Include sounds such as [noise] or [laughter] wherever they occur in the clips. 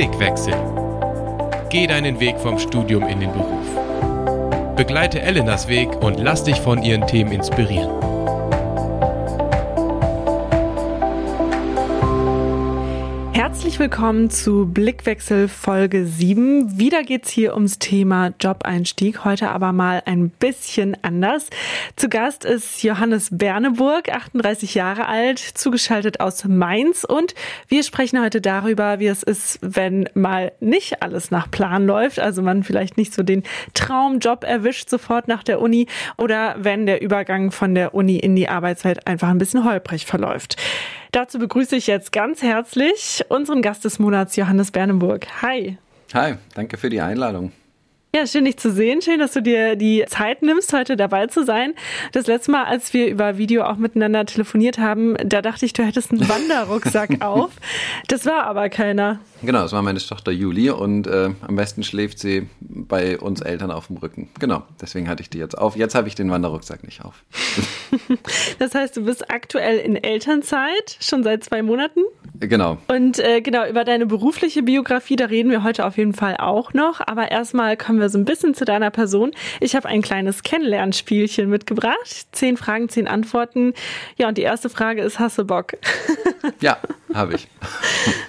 Blickwechsel. Geh deinen Weg vom Studium in den Beruf. Begleite Elenas Weg und lass dich von ihren Themen inspirieren. Herzlich willkommen zu Blickwechsel Folge 7. Wieder geht's hier ums Thema Jobeinstieg, heute aber mal ein bisschen anders. Zu Gast ist Johannes Berneburg, 38 Jahre alt, zugeschaltet aus Mainz und wir sprechen heute darüber, wie es ist, wenn mal nicht alles nach Plan läuft, also man vielleicht nicht so den Traumjob erwischt sofort nach der Uni oder wenn der Übergang von der Uni in die Arbeitszeit einfach ein bisschen holprig verläuft. Dazu begrüße ich jetzt ganz herzlich unseren Gast des Monats, Johannes Bernenburg. Hi. Hi, danke für die Einladung. Ja, schön dich zu sehen. Schön, dass du dir die Zeit nimmst, heute dabei zu sein. Das letzte Mal, als wir über Video auch miteinander telefoniert haben, da dachte ich, du hättest einen Wanderrucksack [laughs] auf. Das war aber keiner. Genau, das war meine Tochter Julie und äh, am besten schläft sie bei uns Eltern auf dem Rücken. Genau, deswegen hatte ich die jetzt auf. Jetzt habe ich den Wanderrucksack nicht auf. [laughs] das heißt, du bist aktuell in Elternzeit, schon seit zwei Monaten? Genau. Und äh, genau, über deine berufliche Biografie, da reden wir heute auf jeden Fall auch noch. Aber erstmal kommen wir so ein bisschen zu deiner Person. Ich habe ein kleines Kennenlernspielchen mitgebracht. Zehn Fragen, zehn Antworten. Ja, und die erste Frage ist, hast du Bock? [laughs] ja, habe ich.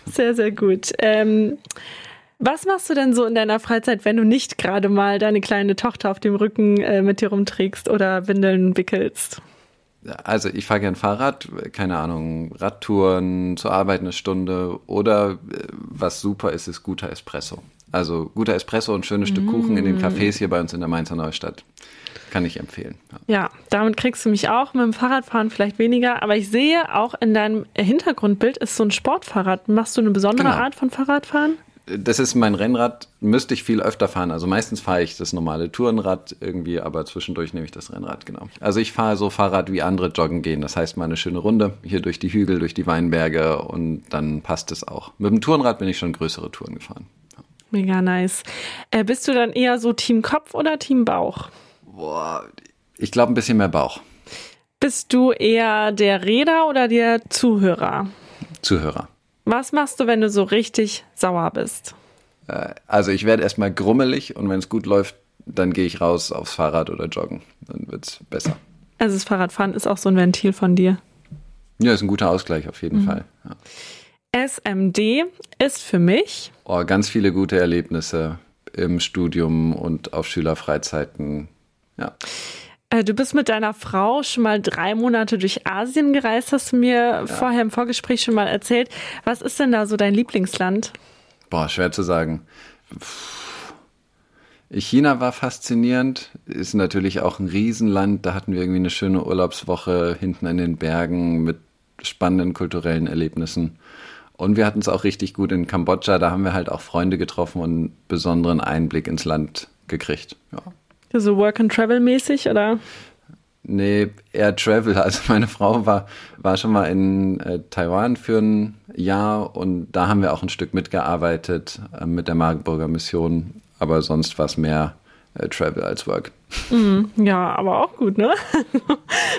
Sehr, sehr gut. Ähm, was machst du denn so in deiner Freizeit, wenn du nicht gerade mal deine kleine Tochter auf dem Rücken äh, mit dir rumträgst oder Windeln wickelst? Also ich fahre gern Fahrrad, keine Ahnung, Radtouren, zur Arbeit eine Stunde oder äh, was super ist, ist guter Espresso. Also guter Espresso und schönes mm. Stück Kuchen in den mm. Cafés hier bei uns in der Mainzer Neustadt. Kann ich empfehlen. Ja. ja, damit kriegst du mich auch. Mit dem Fahrradfahren vielleicht weniger. Aber ich sehe auch in deinem Hintergrundbild ist so ein Sportfahrrad. Machst du eine besondere genau. Art von Fahrradfahren? Das ist mein Rennrad, müsste ich viel öfter fahren. Also meistens fahre ich das normale Tourenrad irgendwie, aber zwischendurch nehme ich das Rennrad, genau. Also ich fahre so Fahrrad, wie andere joggen gehen. Das heißt mal eine schöne Runde hier durch die Hügel, durch die Weinberge und dann passt es auch. Mit dem Tourenrad bin ich schon größere Touren gefahren. Mega nice. Äh, bist du dann eher so Team Kopf oder Team Bauch? Boah, ich glaube ein bisschen mehr Bauch. Bist du eher der Räder oder der Zuhörer? Zuhörer. Was machst du, wenn du so richtig sauer bist? Äh, also ich werde erstmal grummelig und wenn es gut läuft, dann gehe ich raus aufs Fahrrad oder joggen. Dann wird es besser. Also das Fahrradfahren ist auch so ein Ventil von dir. Ja, ist ein guter Ausgleich auf jeden mhm. Fall. Ja. SMD ist für mich. Oh, ganz viele gute Erlebnisse im Studium und auf Schülerfreizeiten. Ja. Äh, du bist mit deiner Frau schon mal drei Monate durch Asien gereist, hast du mir ja. vorher im Vorgespräch schon mal erzählt. Was ist denn da so dein Lieblingsland? Boah, schwer zu sagen. China war faszinierend, ist natürlich auch ein Riesenland. Da hatten wir irgendwie eine schöne Urlaubswoche hinten in den Bergen mit spannenden kulturellen Erlebnissen. Und wir hatten es auch richtig gut in Kambodscha. Da haben wir halt auch Freunde getroffen und einen besonderen Einblick ins Land gekriegt. Ja. So Work and Travel mäßig oder? Nee, eher Travel. Also meine Frau war, war schon mal in äh, Taiwan für ein Jahr und da haben wir auch ein Stück mitgearbeitet äh, mit der Magdeburger Mission. Aber sonst war es mehr äh, Travel als Work. Mm, ja, aber auch gut, ne?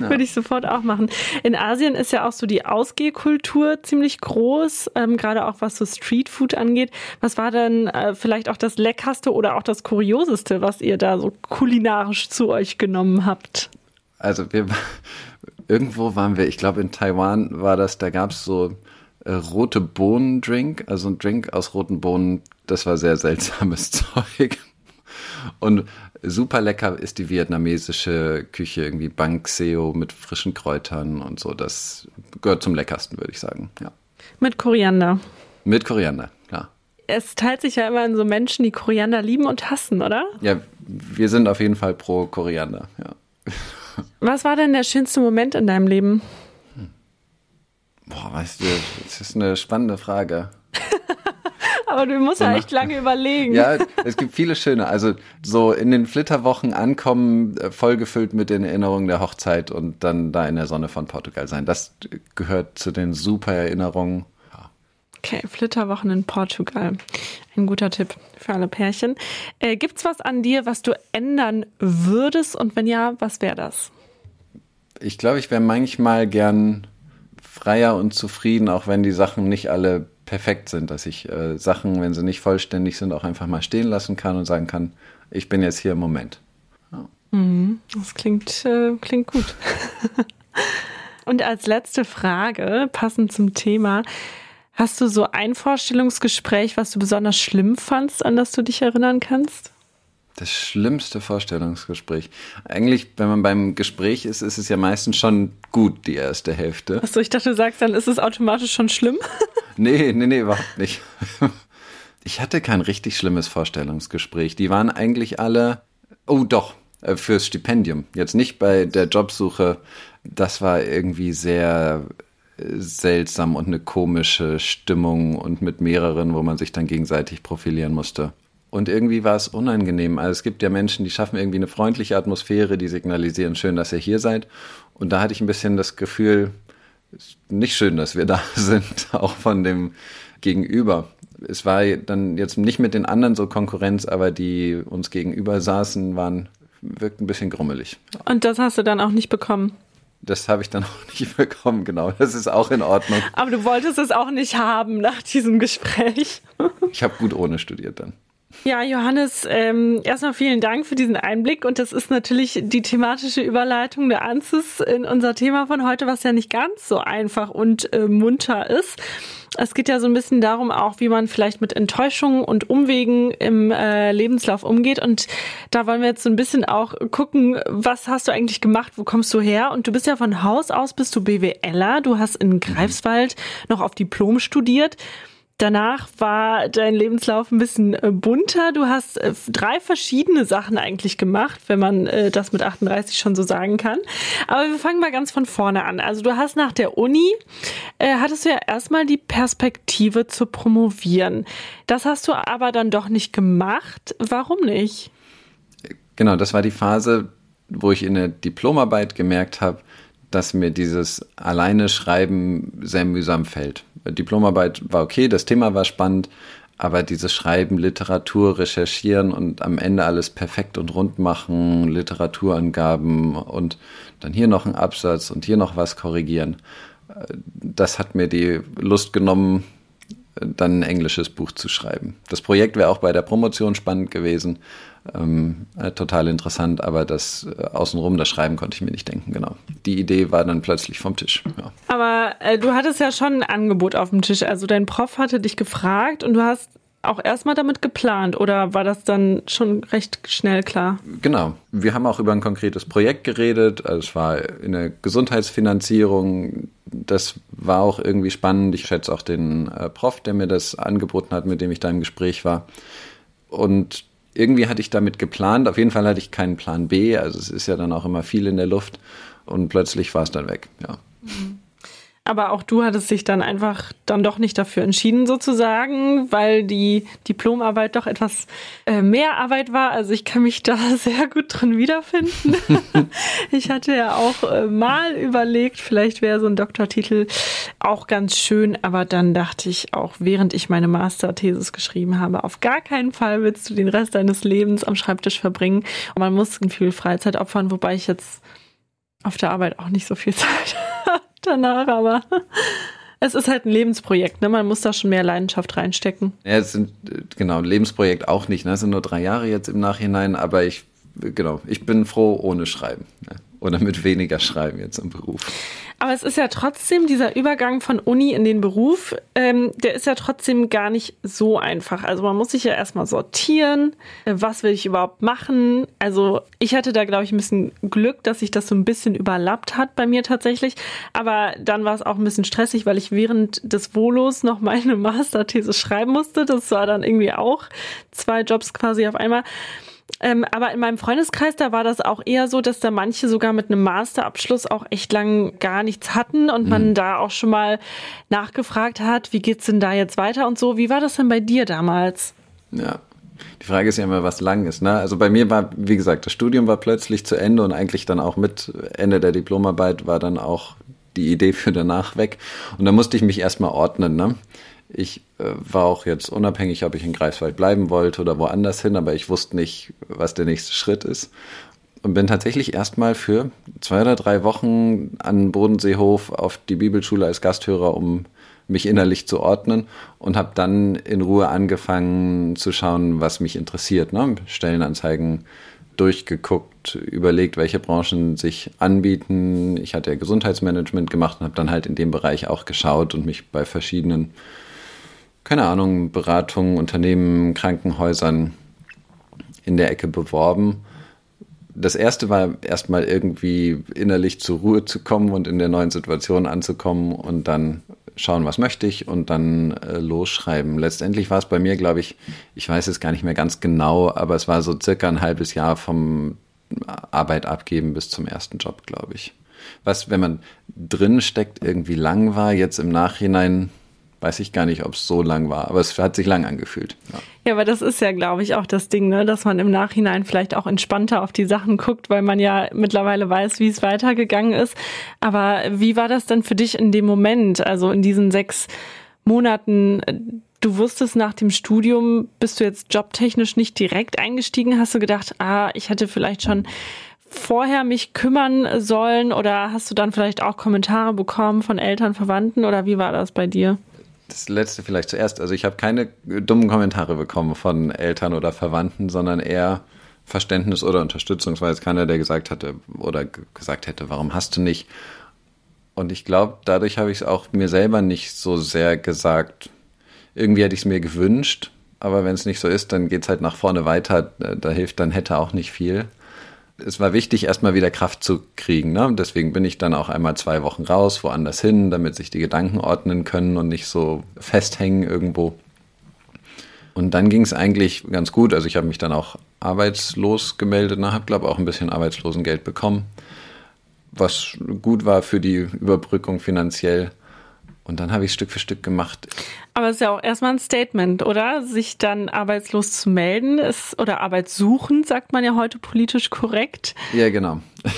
ja. Würde ich sofort auch machen. In Asien ist ja auch so die Ausgehkultur ziemlich groß, ähm, gerade auch was so Streetfood angeht. Was war denn äh, vielleicht auch das Leckerste oder auch das Kurioseste, was ihr da so kulinarisch zu euch genommen habt? Also wir irgendwo waren wir, ich glaube in Taiwan war das, da gab es so äh, rote Bohnen-Drink, also ein Drink aus roten Bohnen, das war sehr seltsames [laughs] Zeug. Und super lecker ist die vietnamesische Küche, irgendwie Bang Seo mit frischen Kräutern und so. Das gehört zum leckersten, würde ich sagen. Ja. Mit Koriander. Mit Koriander, klar. Es teilt sich ja immer in so Menschen, die Koriander lieben und hassen, oder? Ja, wir sind auf jeden Fall pro Koriander, ja. Was war denn der schönste Moment in deinem Leben? Boah, weißt du, das ist eine spannende Frage. [laughs] Aber du musst so ja echt lange überlegen. Ja, es gibt viele schöne. Also so in den Flitterwochen ankommen, äh, vollgefüllt mit den Erinnerungen der Hochzeit und dann da in der Sonne von Portugal sein. Das gehört zu den super Erinnerungen. Ja. Okay, Flitterwochen in Portugal. Ein guter Tipp für alle Pärchen. Äh, gibt's was an dir, was du ändern würdest? Und wenn ja, was wäre das? Ich glaube, ich wäre manchmal gern freier und zufrieden, auch wenn die Sachen nicht alle perfekt sind, dass ich äh, Sachen, wenn sie nicht vollständig sind, auch einfach mal stehen lassen kann und sagen kann, ich bin jetzt hier im Moment. Ja. Mhm, das klingt, äh, klingt gut. [laughs] und als letzte Frage, passend zum Thema, hast du so ein Vorstellungsgespräch, was du besonders schlimm fandst, an das du dich erinnern kannst? Das schlimmste Vorstellungsgespräch. Eigentlich, wenn man beim Gespräch ist, ist es ja meistens schon gut, die erste Hälfte. Achso, ich dachte, du sagst, dann ist es automatisch schon schlimm. [laughs] nee, nee, nee, überhaupt nicht. [laughs] Ich hatte kein richtig schlimmes Vorstellungsgespräch. Die waren eigentlich alle, oh doch, äh, fürs Stipendium. Jetzt nicht bei der Jobsuche. Das war irgendwie sehr äh, seltsam und eine komische Stimmung und mit mehreren, wo man sich dann gegenseitig profilieren musste. Und irgendwie war es unangenehm. Also es gibt ja Menschen, die schaffen irgendwie eine freundliche Atmosphäre, die signalisieren, schön, dass ihr hier seid. Und da hatte ich ein bisschen das Gefühl, nicht schön, dass wir [laughs] da sind, auch von dem Gegenüber. Es war dann jetzt nicht mit den anderen so Konkurrenz, aber die uns gegenüber saßen, waren, wirkten ein bisschen grummelig. Und das hast du dann auch nicht bekommen? Das habe ich dann [laughs] auch nicht bekommen, genau. Das ist auch in Ordnung. Aber du wolltest es auch nicht haben nach diesem Gespräch. Ich habe gut ohne studiert dann. Ja, Johannes, ähm, erstmal vielen Dank für diesen Einblick und das ist natürlich die thematische Überleitung der Anzis in unser Thema von heute, was ja nicht ganz so einfach und äh, munter ist. Es geht ja so ein bisschen darum auch, wie man vielleicht mit Enttäuschungen und Umwegen im äh, Lebenslauf umgeht. Und da wollen wir jetzt so ein bisschen auch gucken, was hast du eigentlich gemacht, wo kommst du her? Und du bist ja von Haus aus, bist du BWLer, du hast in Greifswald noch auf Diplom studiert. Danach war dein Lebenslauf ein bisschen äh, bunter. Du hast äh, drei verschiedene Sachen eigentlich gemacht, wenn man äh, das mit 38 schon so sagen kann. Aber wir fangen mal ganz von vorne an. Also du hast nach der Uni, äh, hattest du ja erstmal die Perspektive zu promovieren. Das hast du aber dann doch nicht gemacht. Warum nicht? Genau, das war die Phase, wo ich in der Diplomarbeit gemerkt habe, dass mir dieses alleine Schreiben sehr mühsam fällt. Diplomarbeit war okay, das Thema war spannend, aber dieses Schreiben, Literatur, Recherchieren und am Ende alles perfekt und rund machen, Literaturangaben und dann hier noch ein Absatz und hier noch was korrigieren, das hat mir die Lust genommen, dann ein englisches Buch zu schreiben. Das Projekt wäre auch bei der Promotion spannend gewesen, ähm, äh, total interessant, aber das äh, außenrum, das Schreiben konnte ich mir nicht denken, genau. Die Idee war dann plötzlich vom Tisch. Ja. Aber äh, du hattest ja schon ein Angebot auf dem Tisch. Also dein Prof hatte dich gefragt und du hast auch erstmal damit geplant oder war das dann schon recht schnell klar? Genau. Wir haben auch über ein konkretes Projekt geredet. Also es war in der Gesundheitsfinanzierung. Das war auch irgendwie spannend. Ich schätze auch den äh, Prof, der mir das angeboten hat, mit dem ich da im Gespräch war. Und irgendwie hatte ich damit geplant. Auf jeden Fall hatte ich keinen Plan B. Also es ist ja dann auch immer viel in der Luft. Und plötzlich war es dann weg, ja. Mhm. Aber auch du hattest dich dann einfach dann doch nicht dafür entschieden, sozusagen, weil die Diplomarbeit doch etwas äh, mehr Arbeit war. Also ich kann mich da [laughs] sehr gut drin wiederfinden. [laughs] ich hatte ja auch äh, mal überlegt, vielleicht wäre so ein Doktortitel auch ganz schön, aber dann dachte ich auch, während ich meine Masterthesis geschrieben habe, auf gar keinen Fall willst du den Rest deines Lebens am Schreibtisch verbringen. Und man muss viel Freizeit opfern, wobei ich jetzt auf der Arbeit auch nicht so viel Zeit habe danach, aber [laughs] es ist halt ein Lebensprojekt, ne? Man muss da schon mehr Leidenschaft reinstecken. Ja, es sind, genau, ein Lebensprojekt auch nicht, ne? Es sind nur drei Jahre jetzt im Nachhinein, aber ich, genau, ich bin froh ohne Schreiben. Ne? Oder mit weniger Schreiben jetzt im Beruf. Aber es ist ja trotzdem dieser Übergang von Uni in den Beruf, ähm, der ist ja trotzdem gar nicht so einfach. Also man muss sich ja erstmal sortieren, äh, was will ich überhaupt machen. Also ich hatte da, glaube ich, ein bisschen Glück, dass sich das so ein bisschen überlappt hat bei mir tatsächlich. Aber dann war es auch ein bisschen stressig, weil ich während des Volos noch meine [laughs] Masterthese schreiben musste. Das war dann irgendwie auch zwei Jobs quasi auf einmal. Ähm, aber in meinem Freundeskreis, da war das auch eher so, dass da manche sogar mit einem Masterabschluss auch echt lang gar nichts hatten und mhm. man da auch schon mal nachgefragt hat, wie geht's denn da jetzt weiter und so. Wie war das denn bei dir damals? Ja, die Frage ist ja immer, was lang ist. Ne? Also bei mir war, wie gesagt, das Studium war plötzlich zu Ende und eigentlich dann auch mit Ende der Diplomarbeit war dann auch die Idee für danach weg. Und da musste ich mich erstmal ordnen. Ne? Ich äh, war auch jetzt unabhängig, ob ich in Greifswald bleiben wollte oder woanders hin, aber ich wusste nicht, was der nächste Schritt ist. Und bin tatsächlich erstmal für zwei oder drei Wochen an Bodenseehof auf die Bibelschule als Gasthörer, um mich innerlich zu ordnen und habe dann in Ruhe angefangen zu schauen, was mich interessiert. Ne? Stellenanzeigen durchgeguckt, überlegt, welche Branchen sich anbieten. Ich hatte ja Gesundheitsmanagement gemacht und habe dann halt in dem Bereich auch geschaut und mich bei verschiedenen, keine Ahnung, Beratungen, Unternehmen, Krankenhäusern in der Ecke beworben. Das erste war erstmal irgendwie innerlich zur Ruhe zu kommen und in der neuen Situation anzukommen und dann schauen, was möchte ich und dann äh, losschreiben. Letztendlich war es bei mir, glaube ich, ich weiß es gar nicht mehr ganz genau, aber es war so circa ein halbes Jahr vom Arbeit abgeben bis zum ersten Job, glaube ich. Was, wenn man drin steckt, irgendwie lang war, jetzt im Nachhinein weiß ich gar nicht, ob es so lang war, aber es hat sich lang angefühlt. Ja, ja aber das ist ja, glaube ich, auch das Ding, ne? dass man im Nachhinein vielleicht auch entspannter auf die Sachen guckt, weil man ja mittlerweile weiß, wie es weitergegangen ist. Aber wie war das denn für dich in dem Moment, also in diesen sechs Monaten? Du wusstest nach dem Studium, bist du jetzt jobtechnisch nicht direkt eingestiegen? Hast du gedacht, ah, ich hätte vielleicht schon vorher mich kümmern sollen oder hast du dann vielleicht auch Kommentare bekommen von Eltern, Verwandten oder wie war das bei dir? Das letzte vielleicht zuerst. Also ich habe keine dummen Kommentare bekommen von Eltern oder Verwandten, sondern eher Verständnis oder Unterstützung. Es war jetzt keiner, der gesagt hatte oder gesagt hätte, warum hast du nicht? Und ich glaube, dadurch habe ich es auch mir selber nicht so sehr gesagt. Irgendwie hätte ich es mir gewünscht, aber wenn es nicht so ist, dann geht es halt nach vorne weiter. Da hilft dann hätte auch nicht viel es war wichtig, erstmal wieder Kraft zu kriegen. Ne? Deswegen bin ich dann auch einmal zwei Wochen raus, woanders hin, damit sich die Gedanken ordnen können und nicht so festhängen irgendwo. Und dann ging es eigentlich ganz gut. Also ich habe mich dann auch arbeitslos gemeldet, ne? habe glaube auch ein bisschen Arbeitslosengeld bekommen, was gut war für die Überbrückung finanziell. Und dann habe ich Stück für Stück gemacht. Aber es ist ja auch erstmal ein Statement, oder? Sich dann arbeitslos zu melden ist, oder arbeitssuchend, sagt man ja heute politisch korrekt. Ja, genau. [laughs]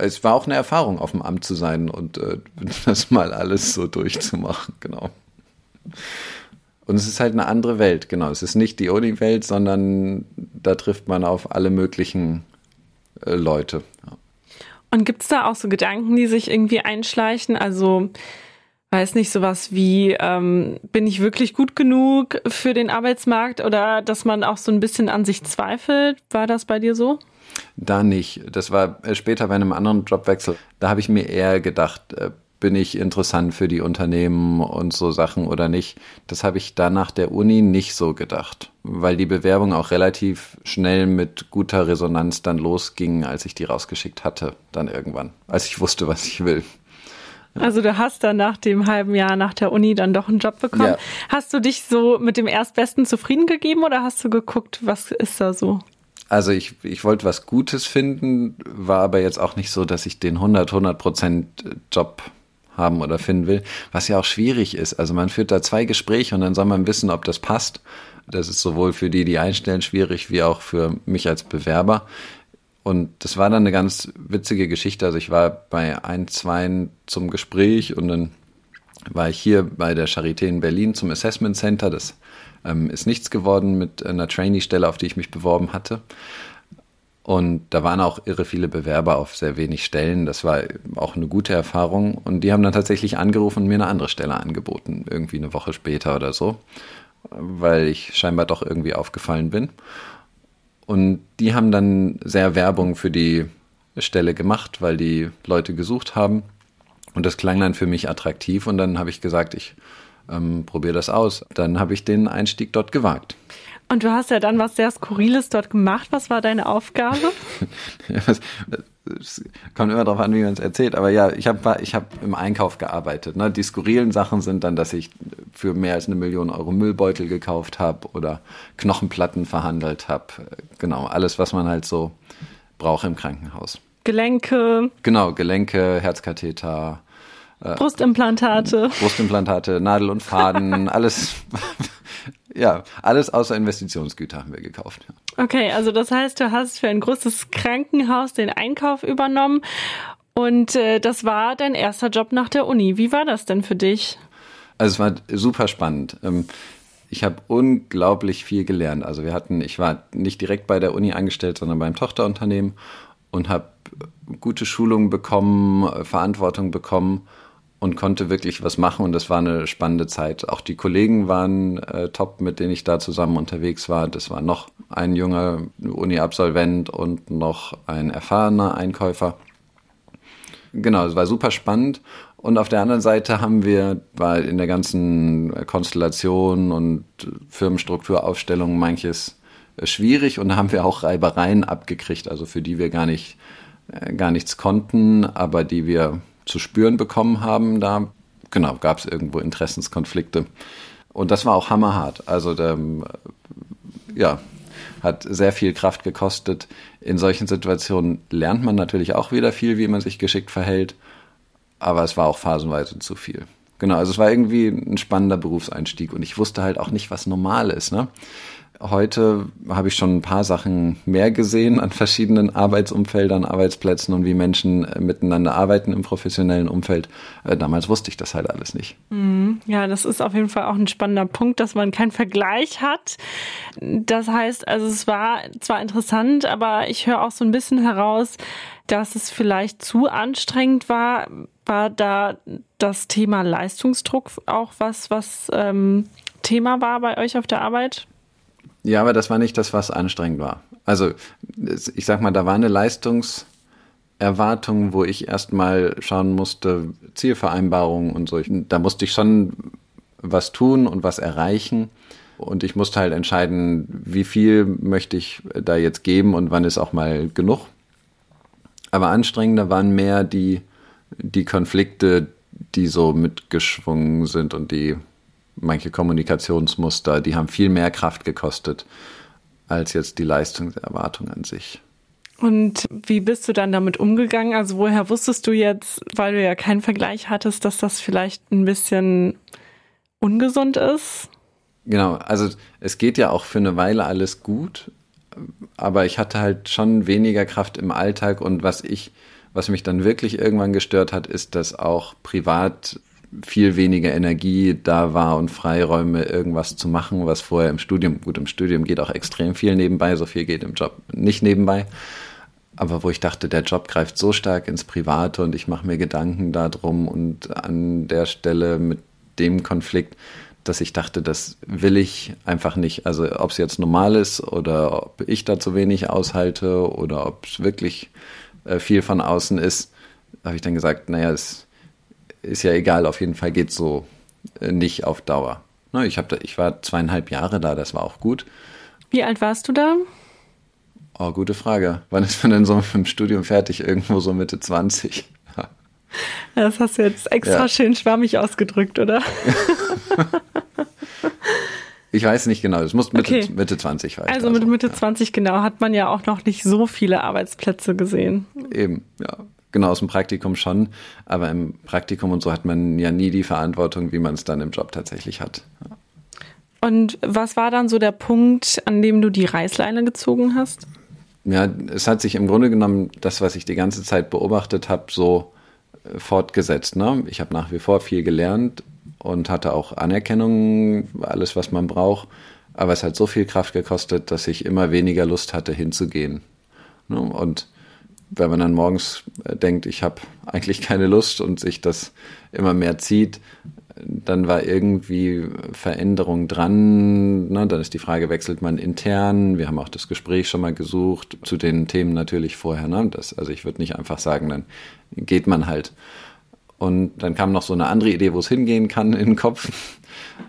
Es war auch eine Erfahrung, auf dem Amt zu sein und äh, [laughs] das mal alles so durchzumachen, genau. Und es ist halt eine andere Welt, genau. Es ist nicht die Uni-Welt, sondern da trifft man auf alle möglichen äh, Leute. Ja. Und gibt es da auch so Gedanken, die sich irgendwie einschleichen? Also weiß nicht, sowas wie, ähm, bin ich wirklich gut genug für den Arbeitsmarkt oder dass man auch so ein bisschen an sich zweifelt? War das bei dir so? Da nicht. Das war äh, später bei einem anderen Jobwechsel. Da habe ich mir eher gedacht, äh, bin ich interessant für die Unternehmen und so Sachen oder nicht. Das habe ich da nach der Uni nicht so gedacht, weil die Bewerbung auch relativ schnell mit guter Resonanz dann losging, als ich die rausgeschickt hatte, dann irgendwann, als ich wusste, was ich will. Also du hast dann nach dem halben Jahr nach der Uni dann doch einen Job bekommen. Ja. Hast du dich so mit dem Erstbesten zufrieden gegeben oder hast du geguckt, was ist da so? Also ich, ich wollte was Gutes finden, war aber jetzt auch nicht so, dass ich den 100, 100 Prozent Job haben oder finden will, was ja auch schwierig ist. Also man führt da zwei Gespräche und dann soll man wissen, ob das passt. Das ist sowohl für die, die einstellen, schwierig, wie auch für mich als Bewerber. Und das war dann eine ganz witzige Geschichte. Also ich war bei ein, zwei zum Gespräch und dann war ich hier bei der Charité in Berlin zum Assessment Center. Das ähm, ist nichts geworden mit einer Trainee-Stelle, auf die ich mich beworben hatte. Und da waren auch irre viele Bewerber auf sehr wenig Stellen. Das war auch eine gute Erfahrung. Und die haben dann tatsächlich angerufen und mir eine andere Stelle angeboten, irgendwie eine Woche später oder so, weil ich scheinbar doch irgendwie aufgefallen bin. Und die haben dann sehr Werbung für die Stelle gemacht, weil die Leute gesucht haben. Und das klang dann für mich attraktiv. Und dann habe ich gesagt, ich ähm, probiere das aus. Dann habe ich den Einstieg dort gewagt. Und du hast ja dann was sehr Skurriles dort gemacht. Was war deine Aufgabe? [laughs] es kommt immer darauf an, wie man es erzählt. Aber ja, ich habe ich hab im Einkauf gearbeitet. Ne? Die skurrilen Sachen sind dann, dass ich für mehr als eine Million Euro Müllbeutel gekauft habe oder Knochenplatten verhandelt habe. Genau, alles, was man halt so braucht im Krankenhaus. Gelenke. Genau, Gelenke, Herzkatheter. Äh, Brustimplantate. Brustimplantate, Nadel und Faden, [laughs] alles ja, alles außer Investitionsgüter haben wir gekauft. Okay, also das heißt, du hast für ein großes Krankenhaus den Einkauf übernommen und äh, das war dein erster Job nach der Uni. Wie war das denn für dich? Also es war super spannend. Ähm, ich habe unglaublich viel gelernt. Also wir hatten, ich war nicht direkt bei der Uni angestellt, sondern beim Tochterunternehmen und habe gute Schulungen bekommen, Verantwortung bekommen und konnte wirklich was machen und das war eine spannende Zeit. Auch die Kollegen waren äh, top, mit denen ich da zusammen unterwegs war. Das war noch ein junger Uni-Absolvent und noch ein erfahrener Einkäufer. Genau, es war super spannend. Und auf der anderen Seite haben wir, war in der ganzen Konstellation und Firmenstrukturaufstellung manches äh, schwierig und haben wir auch Reibereien abgekriegt, also für die wir gar nicht, äh, gar nichts konnten, aber die wir zu spüren bekommen haben. Da, genau, gab es irgendwo Interessenskonflikte. Und das war auch hammerhart. Also, der, äh, ja, hat sehr viel Kraft gekostet. In solchen Situationen lernt man natürlich auch wieder viel, wie man sich geschickt verhält. Aber es war auch phasenweise zu viel. Genau, also es war irgendwie ein spannender Berufseinstieg und ich wusste halt auch nicht, was normal ist. Ne? Heute habe ich schon ein paar Sachen mehr gesehen an verschiedenen Arbeitsumfeldern, Arbeitsplätzen und wie Menschen äh, miteinander arbeiten im professionellen Umfeld. Äh, damals wusste ich das halt alles nicht. Mhm. Ja, das ist auf jeden Fall auch ein spannender Punkt, dass man keinen Vergleich hat. Das heißt, also es war zwar interessant, aber ich höre auch so ein bisschen heraus, dass es vielleicht zu anstrengend war. War da das Thema Leistungsdruck auch was, was ähm, Thema war bei euch auf der Arbeit? Ja, aber das war nicht das, was anstrengend war. Also, ich sag mal, da war eine Leistungserwartung, wo ich erstmal schauen musste, Zielvereinbarungen und so. Da musste ich schon was tun und was erreichen. Und ich musste halt entscheiden, wie viel möchte ich da jetzt geben und wann ist auch mal genug. Aber anstrengender waren mehr die, die Konflikte, die so mitgeschwungen sind und die manche Kommunikationsmuster, die haben viel mehr Kraft gekostet als jetzt die Leistungserwartung an sich. Und wie bist du dann damit umgegangen? Also woher wusstest du jetzt, weil du ja keinen Vergleich hattest, dass das vielleicht ein bisschen ungesund ist? Genau, also es geht ja auch für eine Weile alles gut, aber ich hatte halt schon weniger Kraft im Alltag und was ich, was mich dann wirklich irgendwann gestört hat, ist, dass auch privat viel weniger Energie da war und Freiräume, irgendwas zu machen, was vorher im Studium, gut, im Studium geht auch extrem viel nebenbei, so viel geht im Job nicht nebenbei. Aber wo ich dachte, der Job greift so stark ins Private und ich mache mir Gedanken darum und an der Stelle mit dem Konflikt, dass ich dachte, das will ich einfach nicht. Also ob es jetzt normal ist oder ob ich da zu wenig aushalte oder ob es wirklich äh, viel von außen ist, habe ich dann gesagt, naja, es ist ja egal, auf jeden Fall geht so äh, nicht auf Dauer. Ne, ich, hab da, ich war zweieinhalb Jahre da, das war auch gut. Wie alt warst du da? Oh, gute Frage. Wann ist man denn so mit dem Studium fertig? Irgendwo so Mitte 20. Das hast du jetzt extra ja. schön schwammig ausgedrückt, oder? [laughs] ich weiß nicht genau, es muss Mitte, okay. Mitte 20 war. Also mit Mitte ja. 20 genau hat man ja auch noch nicht so viele Arbeitsplätze gesehen. Eben, ja. Genau, aus dem Praktikum schon. Aber im Praktikum und so hat man ja nie die Verantwortung, wie man es dann im Job tatsächlich hat. Ja. Und was war dann so der Punkt, an dem du die Reißleine gezogen hast? Ja, es hat sich im Grunde genommen das, was ich die ganze Zeit beobachtet habe, so äh, fortgesetzt. Ne? Ich habe nach wie vor viel gelernt und hatte auch Anerkennung, alles, was man braucht. Aber es hat so viel Kraft gekostet, dass ich immer weniger Lust hatte, hinzugehen. Ne? Und wenn man dann morgens äh, denkt, ich habe eigentlich keine Lust und sich das immer mehr zieht, dann war irgendwie Veränderung dran. Ne? Dann ist die Frage, wechselt man intern? Wir haben auch das Gespräch schon mal gesucht, zu den Themen natürlich vorher. Ne? Das, also ich würde nicht einfach sagen, dann geht man halt. Und dann kam noch so eine andere Idee, wo es hingehen kann in den Kopf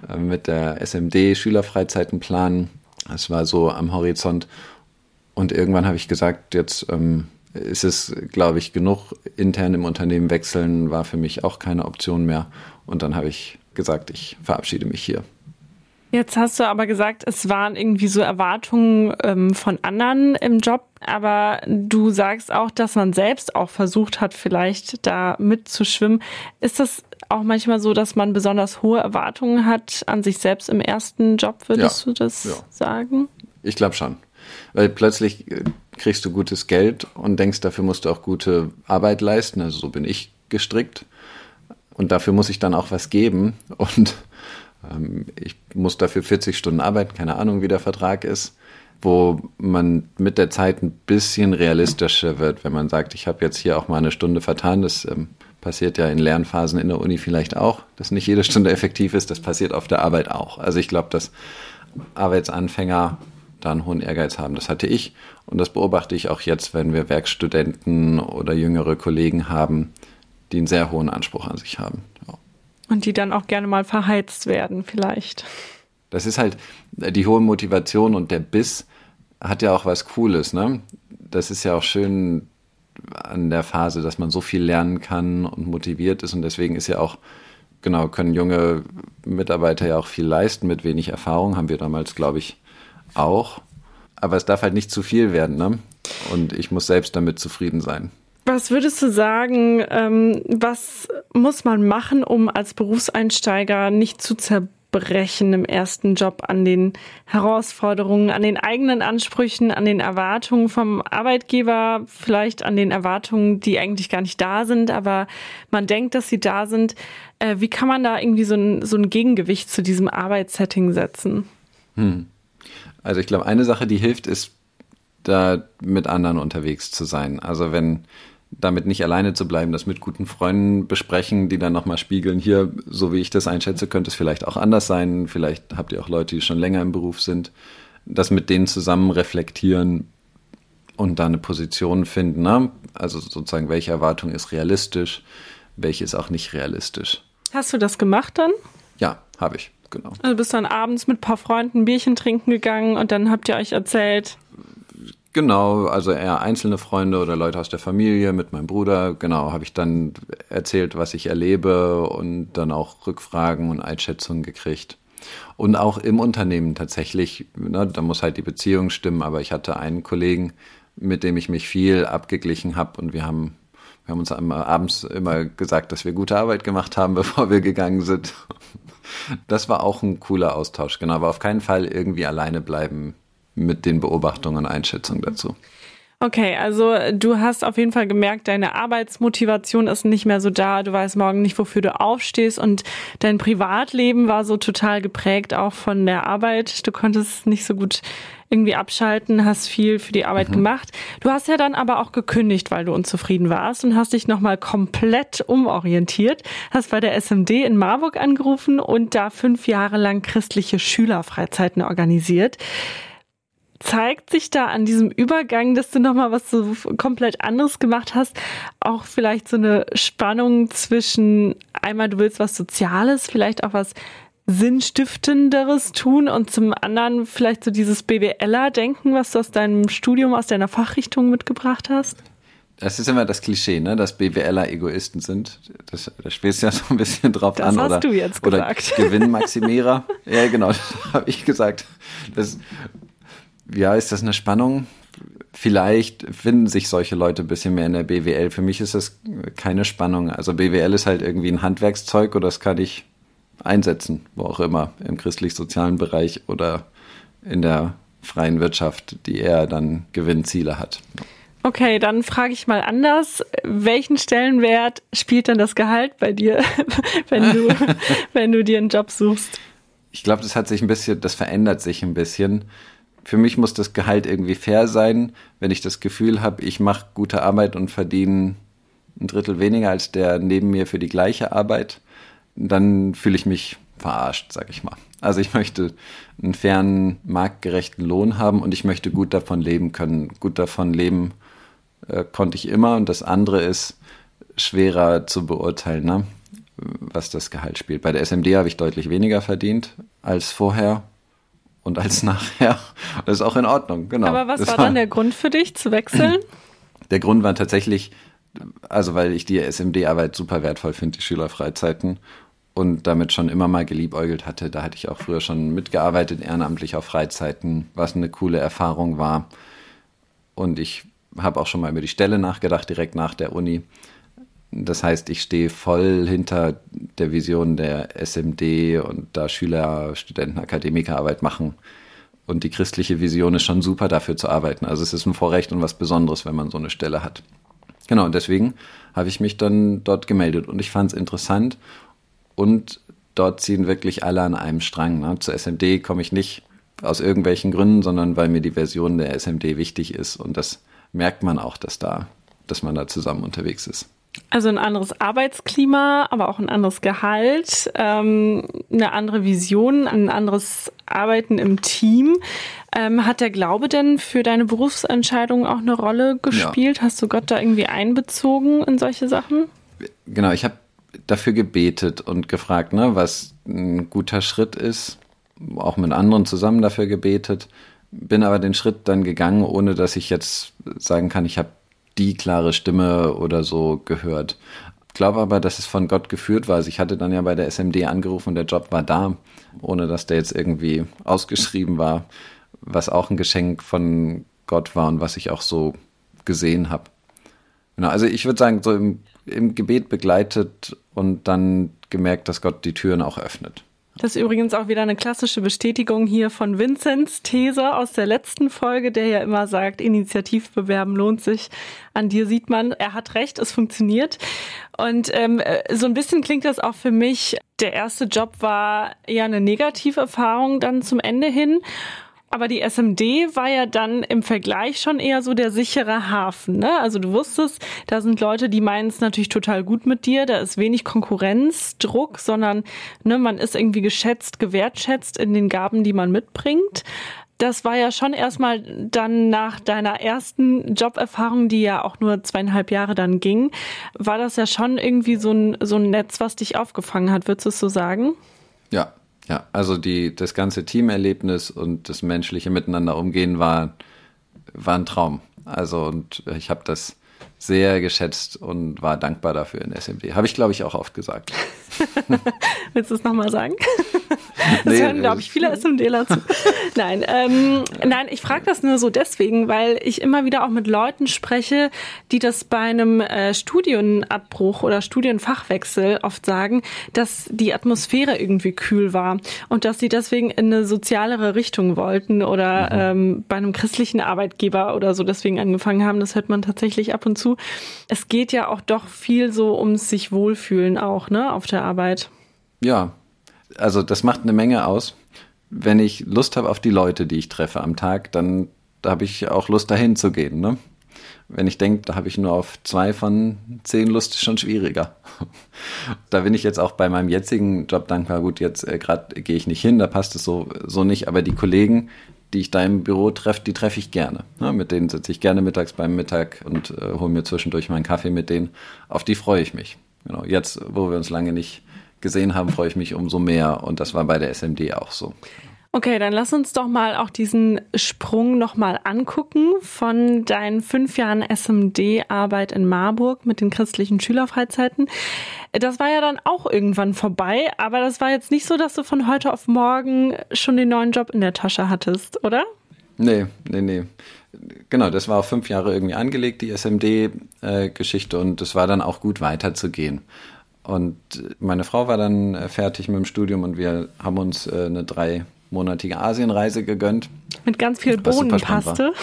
äh, mit der SMD Schülerfreizeitenplan. Das war so am Horizont. Und irgendwann habe ich gesagt, jetzt ähm, ist es, glaube ich, genug. Intern im Unternehmen wechseln war für mich auch keine Option mehr. Und dann habe ich gesagt, ich verabschiede mich hier. Jetzt hast du aber gesagt, es waren irgendwie so Erwartungen ähm, von anderen im Job, aber du sagst auch, dass man selbst auch versucht hat, vielleicht da mitzuschwimmen. Ist das auch manchmal so, dass man besonders hohe Erwartungen hat an sich selbst im ersten Job, würdest ja, du das ja. sagen? Ich glaube schon. Weil plötzlich äh, kriegst du gutes Geld und denkst, dafür musst du auch gute Arbeit leisten. Also so bin ich gestrickt. Und dafür muss ich dann auch was geben. [laughs] Und ähm, ich muss dafür 40 Stunden arbeiten, keine Ahnung, wie der Vertrag ist, wo man mit der Zeit ein bisschen realistischer wird, wenn man sagt, ich habe jetzt hier auch mal eine Stunde vertan, das ähm, passiert ja in Lernphasen in der Uni vielleicht auch, dass nicht jede Stunde [laughs] effektiv ist. Das passiert auf der Arbeit auch. Also ich glaube, dass Arbeitsanfänger da einen hohen Ehrgeiz haben. Das hatte ich und das beobachte ich auch jetzt, wenn wir Werkstudenten oder jüngere Kollegen haben, die einen sehr hohen Anspruch an sich haben. Ja. Und die dann auch gerne mal verheizt werden, vielleicht. Das ist halt die hohe Motivation und der Biss hat ja auch was Cooles, ne? Das ist ja auch schön an der Phase, dass man so viel lernen kann und motiviert ist und deswegen ist ja auch genau, können junge Mitarbeiter ja auch viel leisten mit wenig Erfahrung, haben wir damals, glaube ich, auch. Aber es darf halt nicht zu viel werden, ne? Und ich muss selbst damit zufrieden sein. Was würdest du sagen, ähm, was muss man machen, um als Berufseinsteiger nicht zu zerbrechen im ersten Job an den Herausforderungen, an den eigenen Ansprüchen, an den Erwartungen vom Arbeitgeber, vielleicht an den Erwartungen, die eigentlich gar nicht da sind, aber man denkt, dass sie da sind. Äh, wie kann man da irgendwie so ein, so ein Gegengewicht zu diesem Arbeitssetting setzen? Hm. Also ich glaube, eine Sache, die hilft, ist, da mit anderen unterwegs zu sein. Also wenn damit nicht alleine zu bleiben, das mit guten Freunden besprechen, die dann nochmal spiegeln, hier, so wie ich das einschätze, könnte es vielleicht auch anders sein. Vielleicht habt ihr auch Leute, die schon länger im Beruf sind. Das mit denen zusammen reflektieren und da eine Position finden. Ne? Also sozusagen, welche Erwartung ist realistisch, welche ist auch nicht realistisch. Hast du das gemacht dann? Ja, habe ich genau. Also bist dann abends mit ein paar Freunden ein Bierchen trinken gegangen und dann habt ihr euch erzählt. Genau, also eher einzelne Freunde oder Leute aus der Familie mit meinem Bruder. Genau, habe ich dann erzählt, was ich erlebe und dann auch Rückfragen und Einschätzungen gekriegt. Und auch im Unternehmen tatsächlich, ne, da muss halt die Beziehung stimmen, aber ich hatte einen Kollegen, mit dem ich mich viel abgeglichen habe und wir haben, wir haben uns abends immer gesagt, dass wir gute Arbeit gemacht haben, [laughs] bevor wir gegangen sind. Das war auch ein cooler Austausch, genau. Aber auf keinen Fall irgendwie alleine bleiben mit den Beobachtungen und Einschätzungen dazu. Okay, also du hast auf jeden Fall gemerkt, deine Arbeitsmotivation ist nicht mehr so da. Du weißt morgen nicht, wofür du aufstehst und dein Privatleben war so total geprägt auch von der Arbeit. Du konntest nicht so gut irgendwie abschalten, hast viel für die Arbeit mhm. gemacht. Du hast ja dann aber auch gekündigt, weil du unzufrieden warst und hast dich nochmal komplett umorientiert, hast bei der SMD in Marburg angerufen und da fünf Jahre lang christliche Schülerfreizeiten organisiert zeigt sich da an diesem Übergang, dass du nochmal was so komplett anderes gemacht hast, auch vielleicht so eine Spannung zwischen einmal du willst was Soziales, vielleicht auch was Sinnstiftenderes tun und zum anderen vielleicht so dieses BWLer-Denken, was du aus deinem Studium, aus deiner Fachrichtung mitgebracht hast? Das ist immer das Klischee, ne, dass BWLer Egoisten sind. Das, da spielst du ja so ein bisschen drauf das an. Das hast oder, du jetzt gesagt. Oder Gewinnmaximierer. ja, genau, [laughs] das habe ich gesagt. Das, ja, ist das eine Spannung? Vielleicht finden sich solche Leute ein bisschen mehr in der BWL. Für mich ist das keine Spannung. Also BWL ist halt irgendwie ein Handwerkszeug oder das kann ich einsetzen, wo auch immer, im christlich-sozialen Bereich oder in der freien Wirtschaft, die eher dann Gewinnziele hat. Okay, dann frage ich mal anders. Welchen Stellenwert spielt dann das Gehalt bei dir, [laughs] wenn du, [laughs] wenn du dir einen Job suchst? Ich glaube, das hat sich ein bisschen, das verändert sich ein bisschen für mich muss das Gehalt irgendwie fair sein. Wenn ich das Gefühl habe, ich mache gute Arbeit und verdiene ein Drittel weniger als der neben mir für die gleiche Arbeit, dann fühle ich mich verarscht, sag ich mal. Also ich möchte einen fairen, marktgerechten Lohn haben und ich möchte gut davon leben können. Gut davon leben äh, konnte ich immer und das andere ist schwerer zu beurteilen, ne? was das Gehalt spielt. Bei der SMD habe ich deutlich weniger verdient als vorher und als nachher. [laughs] Das ist auch in Ordnung, genau. Aber was das war dann der Grund für dich zu wechseln? [clears throat] Der Grund war tatsächlich, also weil ich die SMD-Arbeit super wertvoll finde, die Schülerfreizeiten und damit schon immer mal geliebäugelt hatte. Da hatte ich auch früher schon mitgearbeitet, ehrenamtlich auf Freizeiten, was eine coole Erfahrung war. Und ich habe auch schon mal über die Stelle nachgedacht, direkt nach der Uni. Das heißt, ich stehe voll hinter der Vision der SMD und da Schüler, Studenten, Akademikerarbeit machen. Und die christliche Vision ist schon super, dafür zu arbeiten. Also es ist ein Vorrecht und was Besonderes, wenn man so eine Stelle hat. Genau, und deswegen habe ich mich dann dort gemeldet und ich fand es interessant. Und dort ziehen wirklich alle an einem Strang. Ne? Zur SMD komme ich nicht aus irgendwelchen Gründen, sondern weil mir die Version der SMD wichtig ist. Und das merkt man auch, dass da, dass man da zusammen unterwegs ist. Also ein anderes Arbeitsklima, aber auch ein anderes Gehalt, ähm, eine andere Vision, ein anderes Arbeiten im Team. Ähm, hat der Glaube denn für deine Berufsentscheidung auch eine Rolle gespielt? Ja. Hast du Gott da irgendwie einbezogen in solche Sachen? Genau, ich habe dafür gebetet und gefragt, ne, was ein guter Schritt ist, auch mit anderen zusammen dafür gebetet, bin aber den Schritt dann gegangen, ohne dass ich jetzt sagen kann, ich habe die klare Stimme oder so gehört. Ich glaube aber, dass es von Gott geführt war. Also ich hatte dann ja bei der SMD angerufen und der Job war da, ohne dass der jetzt irgendwie ausgeschrieben war, was auch ein Geschenk von Gott war und was ich auch so gesehen habe. Genau, also ich würde sagen, so im, im Gebet begleitet und dann gemerkt, dass Gott die Türen auch öffnet. Das ist übrigens auch wieder eine klassische Bestätigung hier von Vinzenz These aus der letzten Folge, der ja immer sagt, Initiativbewerben lohnt sich. An dir sieht man, er hat recht, es funktioniert. Und ähm, so ein bisschen klingt das auch für mich, der erste Job war eher eine negative Erfahrung dann zum Ende hin. Aber die SMD war ja dann im Vergleich schon eher so der sichere Hafen. Ne? Also du wusstest, da sind Leute, die meinen es natürlich total gut mit dir. Da ist wenig Konkurrenzdruck, sondern ne, man ist irgendwie geschätzt, gewertschätzt in den Gaben, die man mitbringt. Das war ja schon erstmal dann nach deiner ersten Joberfahrung, die ja auch nur zweieinhalb Jahre dann ging, war das ja schon irgendwie so ein, so ein Netz, was dich aufgefangen hat, würdest du es so sagen? Ja, ja, also die, das ganze Teamerlebnis und das menschliche Miteinander umgehen war, war ein Traum. Also und ich habe das sehr geschätzt und war dankbar dafür in SMD. Habe ich, glaube ich, auch oft gesagt. [laughs] Willst du es nochmal sagen? Das nee, hören, glaube ich, viele SMDler zu. [laughs] nein, ähm, nein, ich frage das nur so deswegen, weil ich immer wieder auch mit Leuten spreche, die das bei einem äh, Studienabbruch oder Studienfachwechsel oft sagen, dass die Atmosphäre irgendwie kühl war und dass sie deswegen in eine sozialere Richtung wollten oder mhm. ähm, bei einem christlichen Arbeitgeber oder so deswegen angefangen haben. Das hört man tatsächlich ab und zu. Es geht ja auch doch viel so ums sich wohlfühlen auch, ne, auf der Arbeit. Ja, also das macht eine Menge aus. Wenn ich Lust habe auf die Leute, die ich treffe am Tag, dann da habe ich auch Lust dahin zu gehen. Ne? Wenn ich denke, da habe ich nur auf zwei von zehn Lust, ist schon schwieriger. [laughs] da bin ich jetzt auch bei meinem jetzigen Job dankbar. Gut, jetzt äh, gerade gehe ich nicht hin, da passt es so, so nicht. Aber die Kollegen, die ich da im Büro treffe, die treffe ich gerne. Ne? Mit denen sitze ich gerne mittags beim Mittag und äh, hole mir zwischendurch meinen Kaffee mit denen. Auf die freue ich mich. Genau. Jetzt, wo wir uns lange nicht gesehen haben, freue ich mich umso mehr. Und das war bei der SMD auch so. Okay, dann lass uns doch mal auch diesen Sprung nochmal angucken von deinen fünf Jahren SMD-Arbeit in Marburg mit den christlichen Schülerfreizeiten. Das war ja dann auch irgendwann vorbei, aber das war jetzt nicht so, dass du von heute auf morgen schon den neuen Job in der Tasche hattest, oder? Nee, nee, nee. Genau, das war auf fünf Jahre irgendwie angelegt, die SMD-Geschichte, und es war dann auch gut weiterzugehen. Und meine Frau war dann fertig mit dem Studium und wir haben uns äh, eine dreimonatige Asienreise gegönnt. Mit ganz viel Bohnenpaste.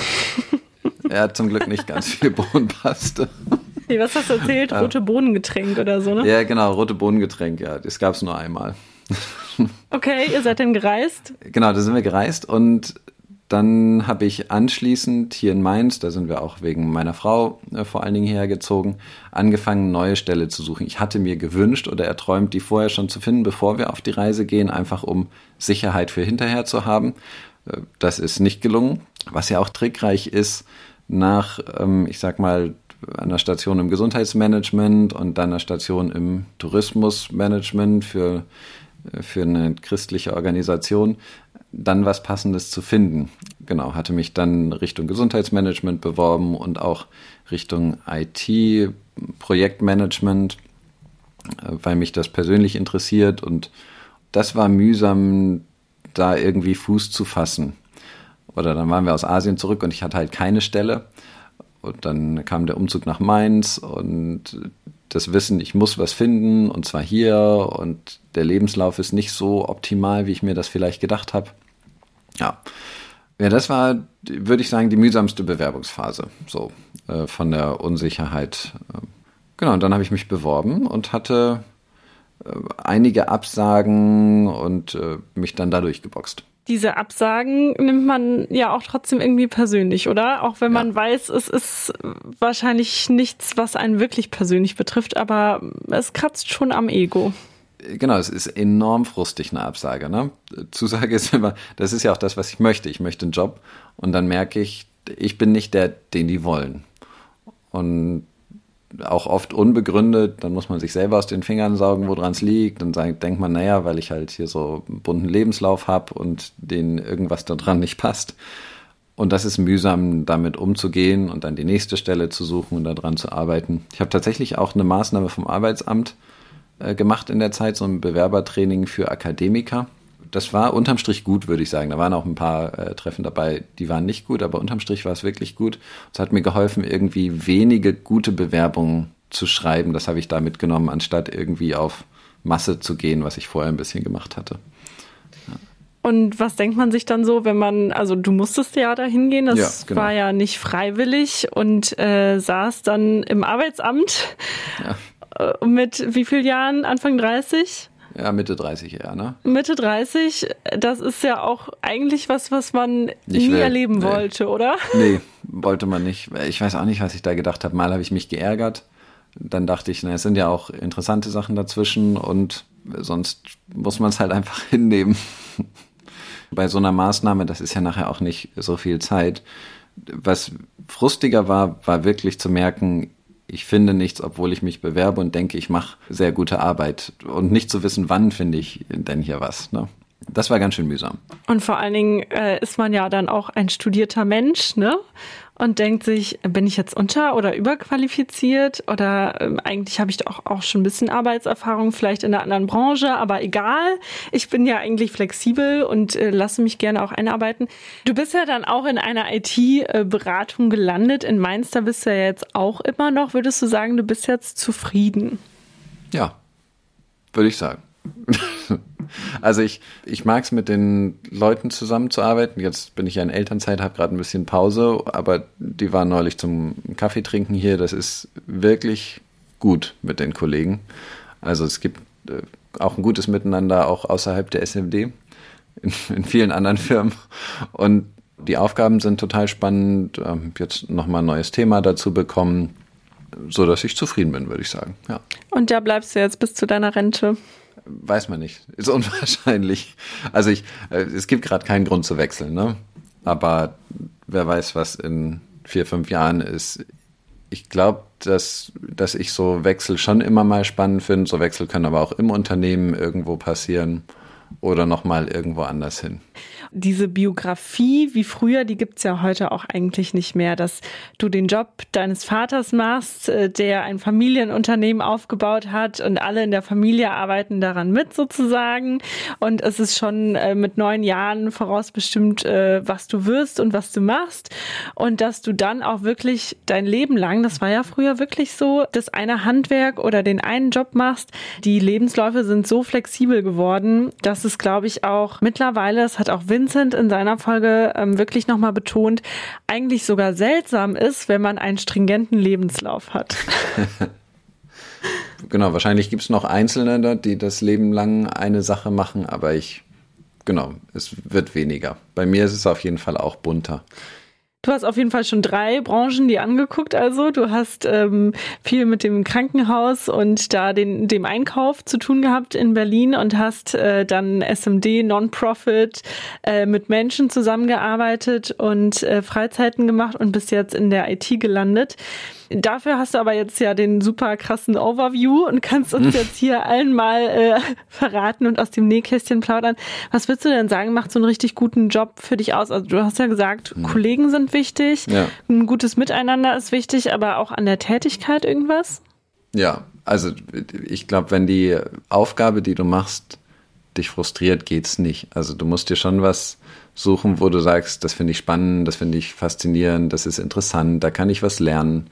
Ja, zum Glück nicht ganz viel Bohnenpaste. Hey, [laughs] was hast du erzählt? Rote Bohnengetränk oder so, ne? Ja, genau, rote Bohnengetränk, ja. Das gab es nur einmal. Okay, ihr seid dann gereist? Genau, da sind wir gereist und dann habe ich anschließend hier in Mainz, da sind wir auch wegen meiner Frau äh, vor allen Dingen hergezogen, angefangen, neue Stelle zu suchen. Ich hatte mir gewünscht oder erträumt, die vorher schon zu finden, bevor wir auf die Reise gehen, einfach um Sicherheit für hinterher zu haben. Äh, das ist nicht gelungen. Was ja auch trickreich ist, nach, ähm, ich sag mal, einer Station im Gesundheitsmanagement und dann einer Station im Tourismusmanagement für, äh, für eine christliche Organisation, dann was Passendes zu finden. Genau, hatte mich dann Richtung Gesundheitsmanagement beworben und auch Richtung IT, Projektmanagement, äh, weil mich das persönlich interessiert und das war mühsam, da irgendwie Fuß zu fassen. Oder dann waren wir aus Asien zurück und ich hatte halt keine Stelle. Und dann kam der Umzug nach Mainz und das Wissen, ich muss was finden und zwar hier und der Lebenslauf ist nicht so optimal, wie ich mir das vielleicht gedacht habe. Ja. Ja, das war, würde ich sagen, die mühsamste Bewerbungsphase, so äh, von der Unsicherheit. Genau, und dann habe ich mich beworben und hatte äh, einige Absagen und äh, mich dann dadurch geboxt. diese Absagen nimmt man ja auch trotzdem irgendwie persönlich, oder? Auch wenn man ja. weiß, es ist wahrscheinlich nichts, was einen wirklich persönlich betrifft, aber es kratzt schon am Ego. Genau, es ist enorm frustig, eine Absage. Ne? Zusage ist immer, das ist ja auch das, was ich möchte. Ich möchte einen Job und dann merke ich, ich bin nicht der, den die wollen. Und auch oft unbegründet, dann muss man sich selber aus den Fingern saugen, woran es liegt. Dann denkt man, naja, weil ich halt hier so einen bunten Lebenslauf habe und denen irgendwas daran nicht passt. Und das ist mühsam, damit umzugehen und dann die nächste Stelle zu suchen und daran zu arbeiten. Ich habe tatsächlich auch eine Maßnahme vom Arbeitsamt äh, gemacht in der Zeit, so ein Bewerbertraining für Akademiker das war unterm Strich gut, würde ich sagen. Da waren auch ein paar äh, Treffen dabei, die waren nicht gut, aber unterm Strich war es wirklich gut. Es hat mir geholfen, irgendwie wenige gute Bewerbungen zu schreiben. Das habe ich da mitgenommen, anstatt irgendwie auf Masse zu gehen, was ich vorher ein bisschen gemacht hatte. Und was denkt man sich dann so, wenn man, also du musstest ja da hingehen, das ja, genau. war ja nicht freiwillig und äh, saß dann im Arbeitsamt ja. Äh, mit wie vielen Jahren? Anfang 30? Ja, Mitte 30 eher, ne? Mitte 30, das ist ja auch eigentlich was, was man nicht nie will. erleben nee. wollte, oder? Nee, [laughs] wollte man nicht. Ich weiß auch nicht, was ich da gedacht habe. Mal habe ich mich geärgert. Dann dachte ich, na, es sind ja auch interessante Sachen dazwischen und sonst muss man es halt einfach [laughs] hinnehmen. Bei so einer Maßnahme, das ist ja nachher auch nicht so viel Zeit. Was frustiger war, war wirklich zu merken, ich finde nichts, obwohl ich mich bewerbe und denke, ich mache sehr gute Arbeit. Und nicht zu wissen, wann finde ich denn hier was. Ne? Das war ganz schön mühsam. Und vor allen Dingen äh, ist man ja dann auch ein studierter Mensch, ne? Und denkt sich, bin ich jetzt unter- oder überqualifiziert oder äh, eigentlich habe ich doch auch schon ein bisschen Arbeitserfahrung, vielleicht in einer anderen Branche, aber egal, ich bin ja eigentlich flexibel und äh, lasse mich gerne auch einarbeiten. Du bist ja dann auch in einer IT-Beratung gelandet. In Mainz, da bist du ja jetzt auch immer noch. Würdest du sagen, du bist jetzt zufrieden? Ja, würde ich sagen. [laughs] Also ich, ich mag es mit den Leuten zusammenzuarbeiten. Jetzt bin ich ja in Elternzeit, habe gerade ein bisschen Pause, aber die waren neulich zum Kaffee trinken hier. Das ist wirklich gut mit den Kollegen. Also es gibt äh, auch ein gutes Miteinander, auch außerhalb der SMD, in, in vielen anderen Firmen. Und die Aufgaben sind total spannend. Ähm, jetzt nochmal ein neues Thema dazu bekommen, so dass ich zufrieden bin, würde ich sagen. Ja. Und da bleibst du jetzt bis zu deiner Rente? Weiß man nicht. [laughs] Ist unwahrscheinlich. Also ich, äh, es gibt gerade keinen Grund zu wechseln, ne? Aber wer weiß, was in vier, fünf Jahren ist. Ich glaube, dass, dass ich so Wechsel schon immer mal spannend finde. So Wechsel können aber auch im Unternehmen irgendwo passieren oder nochmal irgendwo anders hin diese Biografie wie früher, die gibt's ja heute auch eigentlich nicht mehr, dass du den Job deines Vaters machst, äh, der ein Familienunternehmen aufgebaut hat und alle in der Familie arbeiten daran mit sozusagen. Und es ist schon äh, mit neun Jahren vorausbestimmt, äh, was du wirst und was du machst. Und dass du dann auch wirklich dein Leben lang, das war ja früher wirklich so, das eine Handwerk oder den einen Job machst. Die Lebensläufe sind so flexibel geworden, dass es, glaube ich, auch mittlerweile, es hat auch Vince Vincent in seiner Folge ähm, wirklich nochmal betont, eigentlich sogar seltsam ist, wenn man einen stringenten Lebenslauf hat. [laughs] genau, wahrscheinlich gibt es noch Einzelne, die das Leben lang eine Sache machen, aber ich, genau, es wird weniger. Bei mir ist es auf jeden Fall auch bunter. Du hast auf jeden Fall schon drei Branchen die angeguckt. Also du hast ähm, viel mit dem Krankenhaus und da den, dem Einkauf zu tun gehabt in Berlin und hast äh, dann SMD, Non-Profit, äh, mit Menschen zusammengearbeitet und äh, Freizeiten gemacht und bist jetzt in der IT gelandet. Dafür hast du aber jetzt ja den super krassen Overview und kannst uns [laughs] jetzt hier allen mal äh, verraten und aus dem Nähkästchen plaudern. Was würdest du denn sagen, macht so einen richtig guten Job für dich aus? Also du hast ja gesagt, mhm. Kollegen sind wichtig, ja. ein gutes Miteinander ist wichtig, aber auch an der Tätigkeit irgendwas? Ja, also ich glaube, wenn die Aufgabe, die du machst, dich frustriert, geht's nicht. Also du musst dir schon was suchen, wo du sagst, das finde ich spannend, das finde ich faszinierend, das ist interessant, da kann ich was lernen.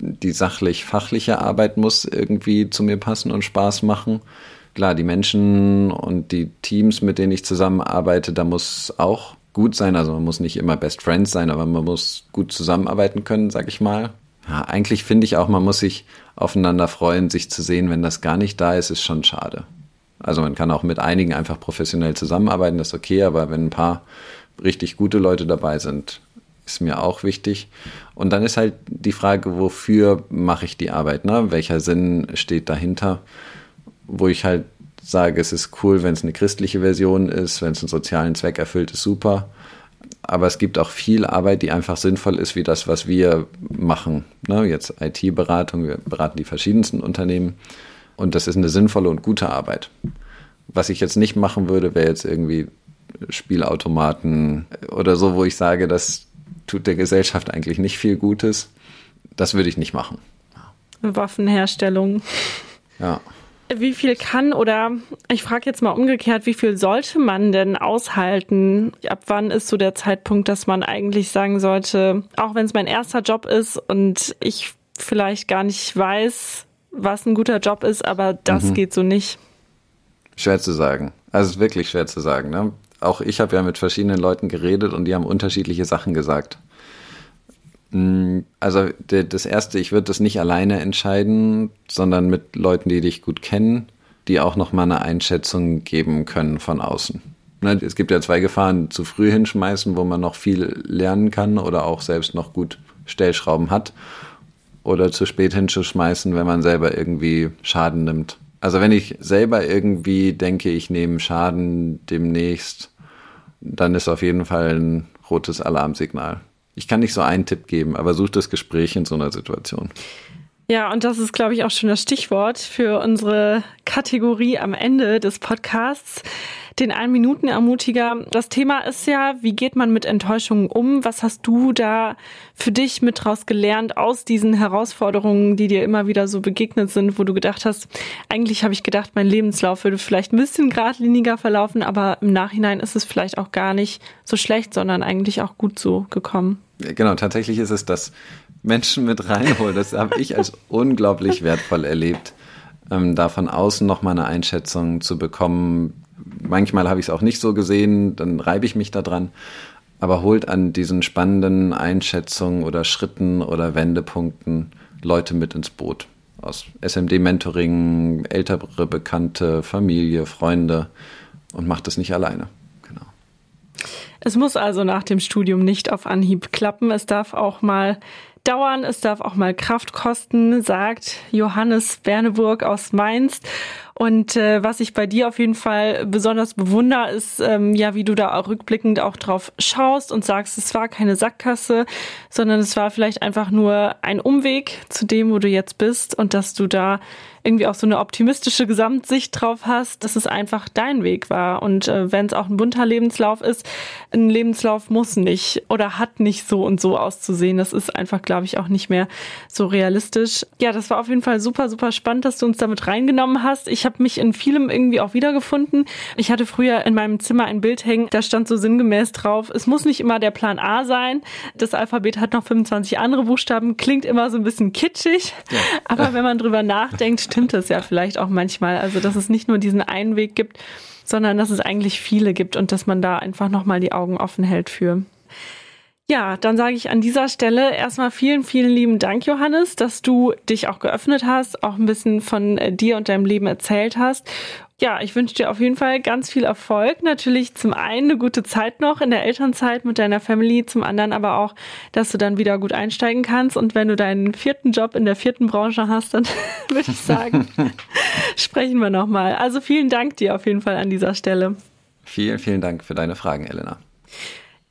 Die sachlich-fachliche Arbeit muss irgendwie zu mir passen und Spaß machen. Klar, die Menschen und die Teams, mit denen ich zusammenarbeite, da muss auch gut sein. Also man muss nicht immer Best Friends sein, aber man muss gut zusammenarbeiten können, sag ich mal. Ja, eigentlich finde ich auch, man muss sich aufeinander freuen, sich zu sehen. Wenn das gar nicht da ist, ist schon schade. Also man kann auch mit einigen einfach professionell zusammenarbeiten, das ist okay, aber wenn ein paar richtig gute Leute dabei sind, ist mir auch wichtig. Und dann ist halt die Frage, wofür mache ich die Arbeit? Ne? Welcher Sinn steht dahinter? Wo ich halt sage, es ist cool, wenn es eine christliche Version ist, wenn es einen sozialen Zweck erfüllt, ist super. Aber es gibt auch viel Arbeit, die einfach sinnvoll ist, wie das, was wir machen. Ne? Jetzt IT-Beratung, wir beraten die verschiedensten Unternehmen. Und das ist eine sinnvolle und gute Arbeit. Was ich jetzt nicht machen würde, wäre jetzt irgendwie Spielautomaten oder so, wo ich sage, das tut der Gesellschaft eigentlich nicht viel Gutes. Das würde ich nicht machen. Waffenherstellung. Ja. Wie viel kann oder ich frage jetzt mal umgekehrt, wie viel sollte man denn aushalten? Ab wann ist so der Zeitpunkt, dass man eigentlich sagen sollte, auch wenn es mein erster Job ist und ich vielleicht gar nicht weiß, was ein guter Job ist, aber das mhm. geht so nicht? Schwer zu sagen. Also es ist wirklich schwer zu sagen. Ne? Auch ich habe ja mit verschiedenen Leuten geredet und die haben unterschiedliche Sachen gesagt. Mm, also das Erste, ich würde das nicht alleine entscheiden, sondern mit Leuten, die dich gut kennen, die auch noch mal eine Einschätzung geben können von außen. Ne, es gibt ja zwei Gefahren, zu früh hinschmeißen, wo man noch viel lernen kann oder auch selbst noch gut Stellschrauben hat. Oder zu spät hinzuschmeißen, wenn man selber irgendwie Schaden nimmt. Also wenn ich selber irgendwie denke, ich nehme Schaden demnächst, dann ist auf jeden Fall ein rotes Alarmsignal. Ich kann nicht so einen Tipp geben, aber such das Gespräch in so einer Situation. Ja, und das ist, glaube ich, auch schon das Stichwort für unsere Kategorie am Ende des Podcasts, den Ein-Minuten-Ermutiger. Das Thema ist ja, wie geht man mit Enttäuschungen um? Was hast du da für dich mit draus gelernt aus diesen Herausforderungen, die dir immer wieder so begegnet sind, wo du gedacht hast, eigentlich habe ich gedacht, mein Lebenslauf würde vielleicht ein bisschen geradliniger verlaufen, aber im Nachhinein ist es vielleicht auch gar nicht so schlecht, sondern eigentlich auch gut so gekommen. Genau, tatsächlich ist es das Menschen mit reinholen. Das habe ich als [laughs] unglaublich wertvoll erlebt, ähm, da von außen nochmal eine Einschätzung zu bekommen. Manchmal habe ich es auch nicht so gesehen, dann reibe ich mich da dran. Aber holt an diesen spannenden Einschätzungen oder Schritten oder Wendepunkten Leute mit ins Boot. Aus SMD-Mentoring, ältere Bekannte, Familie, Freunde und macht es nicht alleine. Genau. Es muss also nach dem Studium nicht auf Anhieb klappen. Es darf auch mal dauern, es darf auch mal Kraft kosten, sagt Johannes Berneburg aus Mainz. Und äh, was ich bei dir auf jeden Fall besonders bewundere, ist ähm, ja, wie du da auch rückblickend auch drauf schaust und sagst, es war keine Sackgasse, sondern es war vielleicht einfach nur ein Umweg zu dem, wo du jetzt bist und dass du da irgendwie auch so eine optimistische Gesamtsicht drauf hast, dass es einfach dein Weg war. Und äh, wenn es auch ein bunter Lebenslauf ist, ein Lebenslauf muss nicht oder hat nicht so und so auszusehen. Das ist einfach, glaube ich, auch nicht mehr so realistisch. Ja, das war auf jeden Fall super, super spannend, dass du uns damit reingenommen hast. Ich habe mich in vielem irgendwie auch wiedergefunden. Ich hatte früher in meinem Zimmer ein Bild hängen, da stand so sinngemäß drauf, es muss nicht immer der Plan A sein. Das Alphabet hat noch 25 andere Buchstaben, klingt immer so ein bisschen kitschig. Ja. Aber wenn man drüber nachdenkt, stimmt es ja vielleicht auch manchmal. Also, dass es nicht nur diesen einen Weg gibt, sondern dass es eigentlich viele gibt und dass man da einfach nochmal die Augen offen hält für. Ja, dann sage ich an dieser Stelle erstmal vielen, vielen lieben Dank, Johannes, dass du dich auch geöffnet hast, auch ein bisschen von äh, dir und deinem Leben erzählt hast. Ja, ich wünsche dir auf jeden Fall ganz viel Erfolg. Natürlich zum einen eine gute Zeit noch in der Elternzeit mit deiner Family, zum anderen aber auch, dass du dann wieder gut einsteigen kannst. Und wenn du deinen vierten Job in der vierten Branche hast, dann [laughs] würde ich sagen, [laughs] sprechen wir nochmal. Also vielen Dank dir auf jeden Fall an dieser Stelle. Vielen, vielen Dank für deine Fragen, Elena.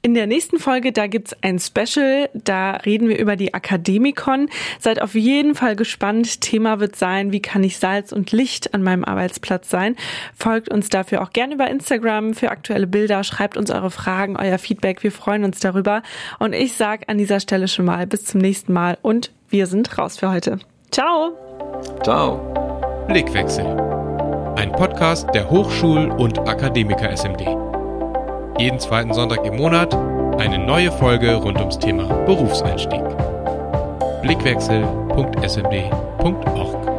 In der nächsten Folge, da gibt's ein Special, da reden wir über die Akademikon. Seid auf jeden Fall gespannt. Thema wird sein, wie kann ich Salz und Licht an meinem Arbeitsplatz sein? Folgt uns dafür auch gerne über Instagram für aktuelle Bilder, schreibt uns eure Fragen, euer Feedback. Wir freuen uns darüber. Und ich sage an dieser Stelle schon mal bis zum nächsten Mal und wir sind raus für heute. Ciao! Ciao! Blickwechsel. Ein Podcast der Hochschul- und Akademiker SMD. Jeden zweiten Sonntag im Monat eine neue Folge rund ums Thema Berufseinstieg. Blickwechsel.smd.org